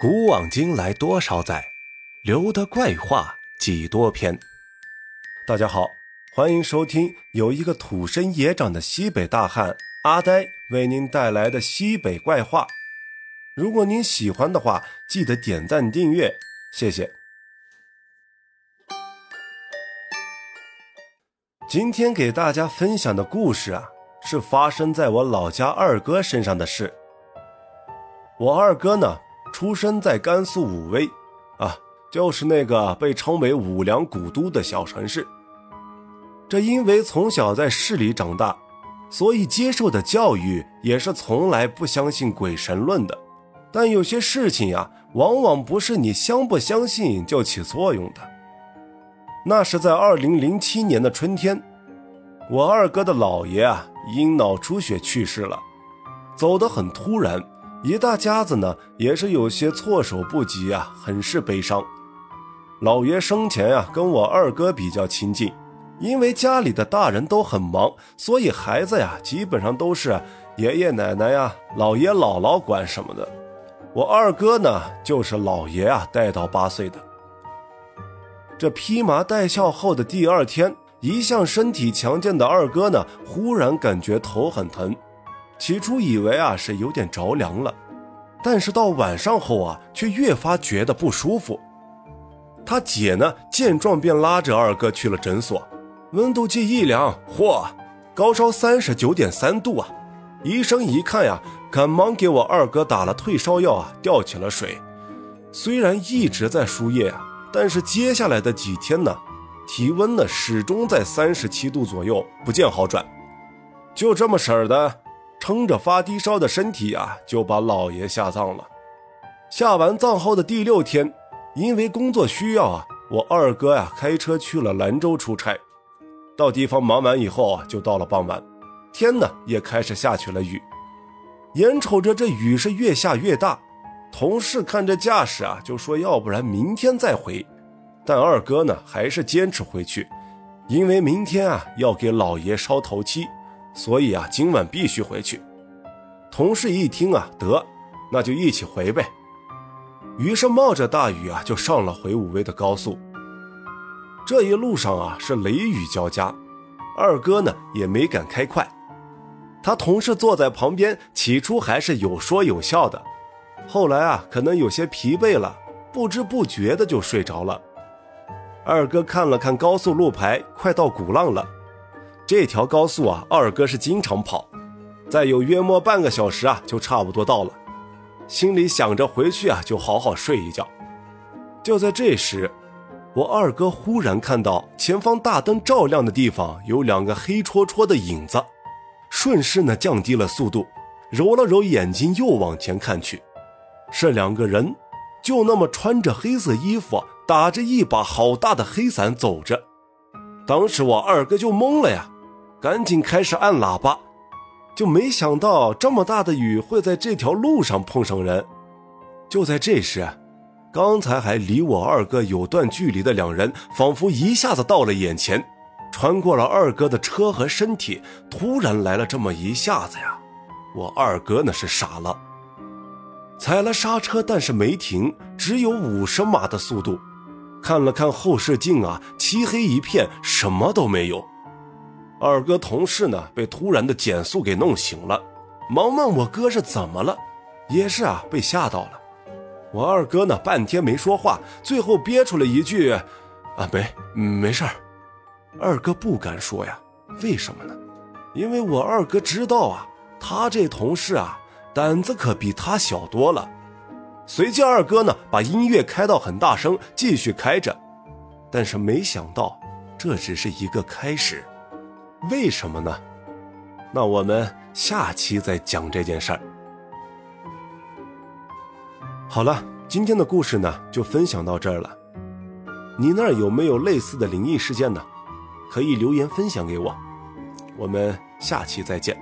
古往今来多少载，留得怪话几多篇。大家好，欢迎收听由一个土生野长的西北大汉阿呆为您带来的西北怪话。如果您喜欢的话，记得点赞订阅，谢谢。今天给大家分享的故事啊，是发生在我老家二哥身上的事。我二哥呢？出生在甘肃武威，啊，就是那个被称为五粮古都的小城市。这因为从小在市里长大，所以接受的教育也是从来不相信鬼神论的。但有些事情呀，往往不是你相不相信就起作用的。那是在二零零七年的春天，我二哥的姥爷啊因脑出血去世了，走得很突然。一大家子呢，也是有些措手不及啊，很是悲伤。老爷生前啊，跟我二哥比较亲近，因为家里的大人都很忙，所以孩子呀，基本上都是爷爷奶奶呀、姥爷姥姥管什么的。我二哥呢，就是老爷啊带到八岁的。这披麻戴孝后的第二天，一向身体强健的二哥呢，忽然感觉头很疼。起初以为啊是有点着凉了，但是到晚上后啊，却越发觉得不舒服。他姐呢见状便拉着二哥去了诊所，温度计一量，嚯，高烧三十九点三度啊！医生一看呀，赶忙给我二哥打了退烧药啊，吊起了水。虽然一直在输液，但是接下来的几天呢，体温呢始终在三十七度左右，不见好转。就这么式儿的。撑着发低烧的身体啊，就把老爷下葬了。下完葬后的第六天，因为工作需要啊，我二哥呀开车去了兰州出差。到地方忙完以后啊，就到了傍晚，天呢也开始下起了雨。眼瞅着这雨是越下越大，同事看这架势啊，就说要不然明天再回。但二哥呢还是坚持回去，因为明天啊要给老爷烧头七。所以啊，今晚必须回去。同事一听啊，得，那就一起回呗。于是冒着大雨啊，就上了回武威的高速。这一路上啊，是雷雨交加，二哥呢也没敢开快。他同事坐在旁边，起初还是有说有笑的，后来啊，可能有些疲惫了，不知不觉的就睡着了。二哥看了看高速路牌，快到鼓浪了。这条高速啊，二哥是经常跑，再有约莫半个小时啊，就差不多到了。心里想着回去啊，就好好睡一觉。就在这时，我二哥忽然看到前方大灯照亮的地方有两个黑戳戳的影子，顺势呢降低了速度，揉了揉眼睛又往前看去，是两个人，就那么穿着黑色衣服，打着一把好大的黑伞走着。当时我二哥就懵了呀。赶紧开始按喇叭，就没想到这么大的雨会在这条路上碰上人。就在这时，刚才还离我二哥有段距离的两人，仿佛一下子到了眼前，穿过了二哥的车和身体。突然来了这么一下子呀，我二哥那是傻了，踩了刹车，但是没停，只有五十码的速度。看了看后视镜啊，漆黑一片，什么都没有。二哥同事呢，被突然的减速给弄醒了，忙问我哥是怎么了，也是啊，被吓到了。我二哥呢，半天没说话，最后憋出了一句：“啊，没，没事儿。”二哥不敢说呀，为什么呢？因为我二哥知道啊，他这同事啊，胆子可比他小多了。随即，二哥呢，把音乐开到很大声，继续开着。但是没想到，这只是一个开始。为什么呢？那我们下期再讲这件事儿。好了，今天的故事呢就分享到这儿了。你那儿有没有类似的灵异事件呢？可以留言分享给我。我们下期再见。